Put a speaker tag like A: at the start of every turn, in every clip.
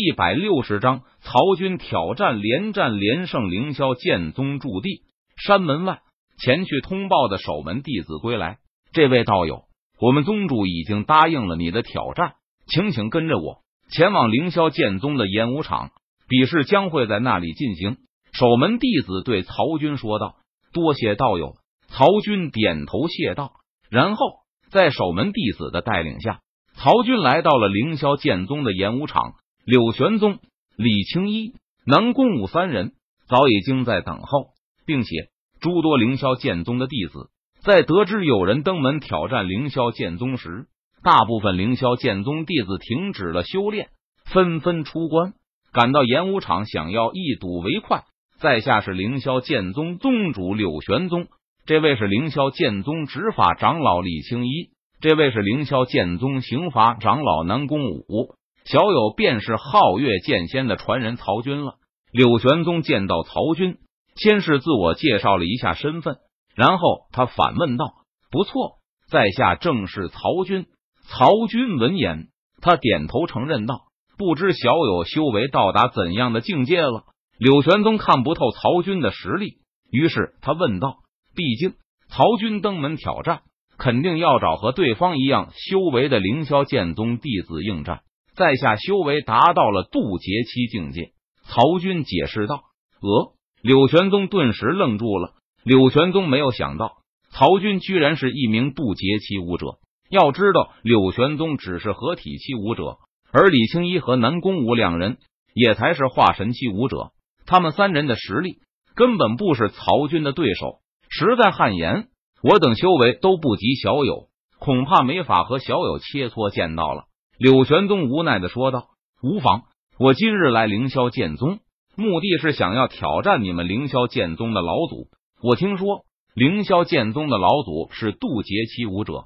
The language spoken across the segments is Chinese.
A: 一百六十章，曹军挑战连战连胜，凌霄剑宗驻地山门外，前去通报的守门弟子归来。这位道友，我们宗主已经答应了你的挑战，请请跟着我前往凌霄剑宗的演武场，比试将会在那里进行。守门弟子对曹军说道：“多谢道友。”曹军点头谢道，然后在守门弟子的带领下，曹军来到了凌霄剑宗的演武场。柳玄宗、李青衣、南宫武三人早已经在等候，并且诸多凌霄剑宗的弟子在得知有人登门挑战凌霄剑宗时，大部分凌霄剑宗弟子停止了修炼，纷纷出关，赶到演武场，想要一睹为快。在下是凌霄剑宗宗主柳玄宗，这位是凌霄剑宗执法长老李青衣，这位是凌霄剑宗刑罚长老南宫武。小友便是皓月剑仙的传人曹军了。柳玄宗见到曹军，先是自我介绍了一下身份，然后他反问道：“不错，在下正是曹军。”曹军闻言，他点头承认道：“不知小友修为到达怎样的境界了？”柳玄宗看不透曹军的实力，于是他问道：“毕竟曹军登门挑战，肯定要找和对方一样修为的凌霄剑宗弟子应战。”在下修为达到了渡劫期境界，曹军解释道：“呃。”柳玄宗顿时愣住了。柳玄宗没有想到曹军居然是一名渡劫期武者。要知道，柳玄宗只是合体期武者，而李青衣和南宫武两人也才是化神期武者。他们三人的实力根本不是曹军的对手，实在汗颜。我等修为都不及小友，恐怕没法和小友切磋剑道了。柳玄宗无奈的说道：“无妨，我今日来凌霄剑宗，目的是想要挑战你们凌霄剑宗的老祖。我听说凌霄剑宗的老祖是渡劫期武者，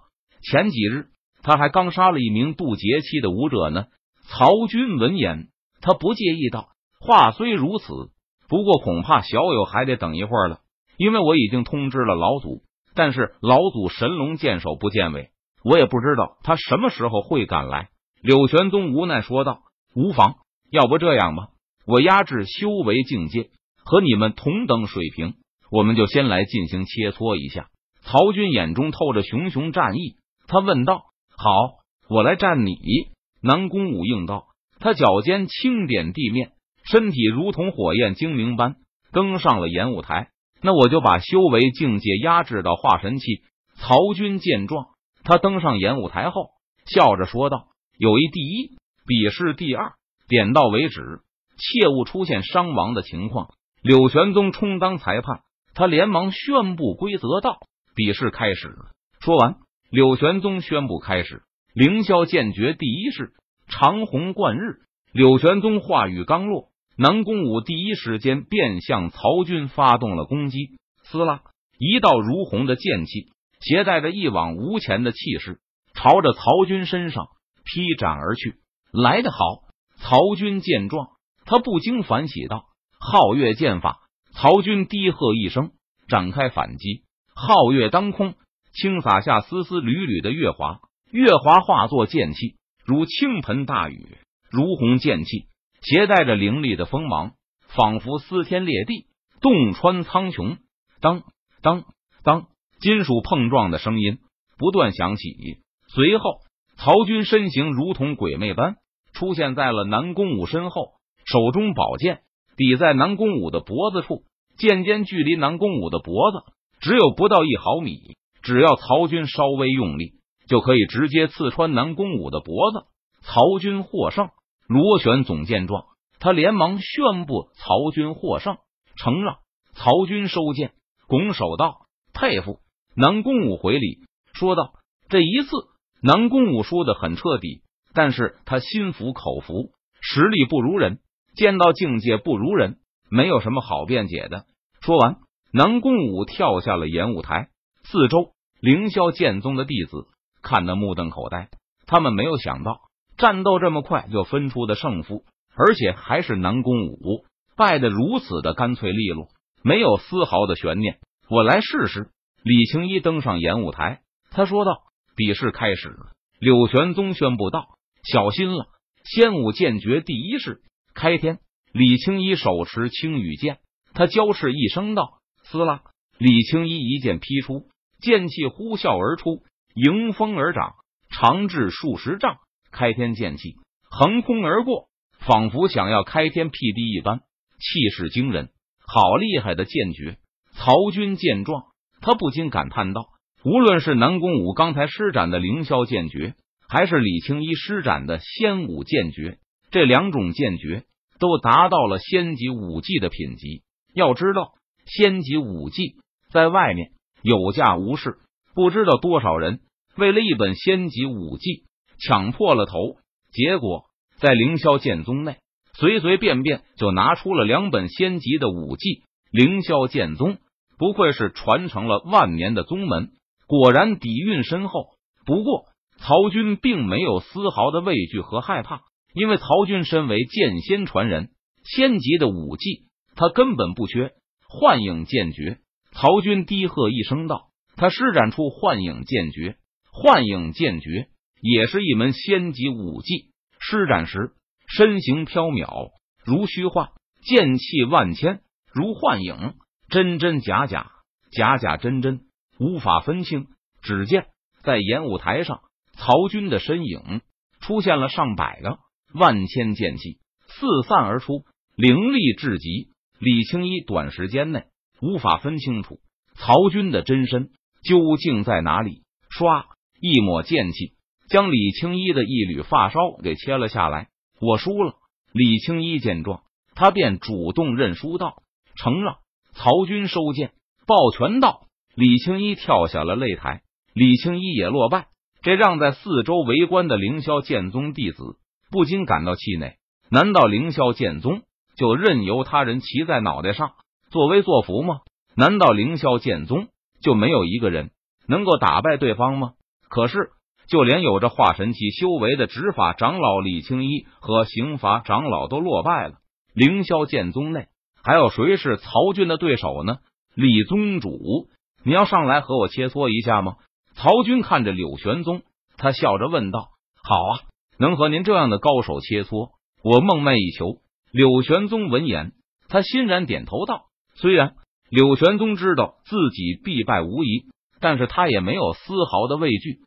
A: 前几日他还刚杀了一名渡劫期的武者呢。”曹军闻言，他不介意道：“话虽如此，不过恐怕小友还得等一会儿了，因为我已经通知了老祖，但是老祖神龙见首不见尾，我也不知道他什么时候会赶来。”柳玄宗无奈说道：“无妨，要不这样吧，我压制修为境界和你们同等水平，我们就先来进行切磋一下。”曹军眼中透着熊熊战意，他问道：“好，我来战你。”南宫武应道：“他脚尖轻点地面，身体如同火焰精灵般登上了演武台。那我就把修为境界压制到化神期。”曹军见状，他登上演武台后，笑着说道。友谊第一，比试第二，点到为止，切勿出现伤亡的情况。柳玄宗充当裁判，他连忙宣布规则道：“比试开始。”说完，柳玄宗宣布开始。凌霄剑诀第一式长虹贯日。柳玄宗话语刚落，南宫武第一时间便向曹军发动了攻击。撕拉，一道如虹的剑气，携带着一往无前的气势，朝着曹军身上。劈斩而去，来得好！曹军见状，他不禁反喜道：“皓月剑法！”曹军低喝一声，展开反击。皓月当空，轻洒下丝丝缕缕的月华，月华化作剑气，如倾盆大雨，如虹剑气，携带着凌厉的锋芒，仿佛撕天裂地，洞穿苍穹。当当当，金属碰撞的声音不断响起，随后。曹军身形如同鬼魅般出现在了南宫武身后，手中宝剑抵在南宫武的脖子处，剑尖距离南宫武的脖子只有不到一毫米，只要曹军稍微用力，就可以直接刺穿南宫武的脖子。曹军获胜。螺旋总见状，他连忙宣布曹军获胜，承让。曹军收剑，拱手道：“佩服。”南宫武回礼说道：“这一次。”南宫武输的很彻底，但是他心服口服，实力不如人，见到境界不如人，没有什么好辩解的。说完，南宫武跳下了演武台，四周凌霄剑宗的弟子看得目瞪口呆，他们没有想到战斗这么快就分出的胜负，而且还是南宫武败得如此的干脆利落，没有丝毫的悬念。我来试试。李青一登上演武台，他说道。比试开始了，柳玄宗宣布道：“小心了，仙武剑诀第一式开天。李青衣手持青羽剑，他娇斥一声道：“撕拉！”李青衣一剑劈出，剑气呼啸而出，迎风而长，长至数十丈。开天剑气横空而过，仿佛想要开天辟地一般，气势惊人。好厉害的剑诀！曹军见状，他不禁感叹道：“无论是南宫武刚才施展的凌霄剑诀，还是李青衣施展的仙武剑诀，这两种剑诀。”都达到了仙级武技的品级。要知道，仙级武技在外面有价无市，不知道多少人为了一本仙级武技抢破了头。结果在凌霄剑宗内，随随便便就拿出了两本仙级的武技。凌霄剑宗不愧是传承了万年的宗门，果然底蕴深厚。不过，曹军并没有丝毫的畏惧和害怕。因为曹军身为剑仙传人，仙级的武技他根本不缺。幻影剑诀，曹军低喝一声道：“他施展出幻影剑诀。幻影剑诀也是一门仙级武技，施展时身形飘渺如虚幻，剑气万千如幻影，真真假假，假假真真，无法分清。只见在演武台上，曹军的身影出现了上百个。万千剑气四散而出，凌厉至极。李青衣短时间内无法分清楚曹军的真身究竟在哪里。唰，一抹剑气将李青衣的一缕发梢给切了下来。我输了。李青衣见状，他便主动认输道：“承让。”曹军收剑，抱拳道：“李青衣跳下了擂台。”李青衣也落败，这让在四周围观的凌霄剑宗弟子。不禁感到气馁。难道凌霄剑宗就任由他人骑在脑袋上作威作福吗？难道凌霄剑宗就没有一个人能够打败对方吗？可是，就连有着化神期修为的执法长老李青衣和刑罚长老都落败了。凌霄剑宗内还有谁是曹军的对手呢？李宗主，你要上来和我切磋一下吗？曹军看着柳玄宗，他笑着问道：“好啊。”能和您这样的高手切磋，我梦寐以求。柳玄宗闻言，他欣然点头道：“虽然柳玄宗知道自己必败无疑，但是他也没有丝毫的畏惧。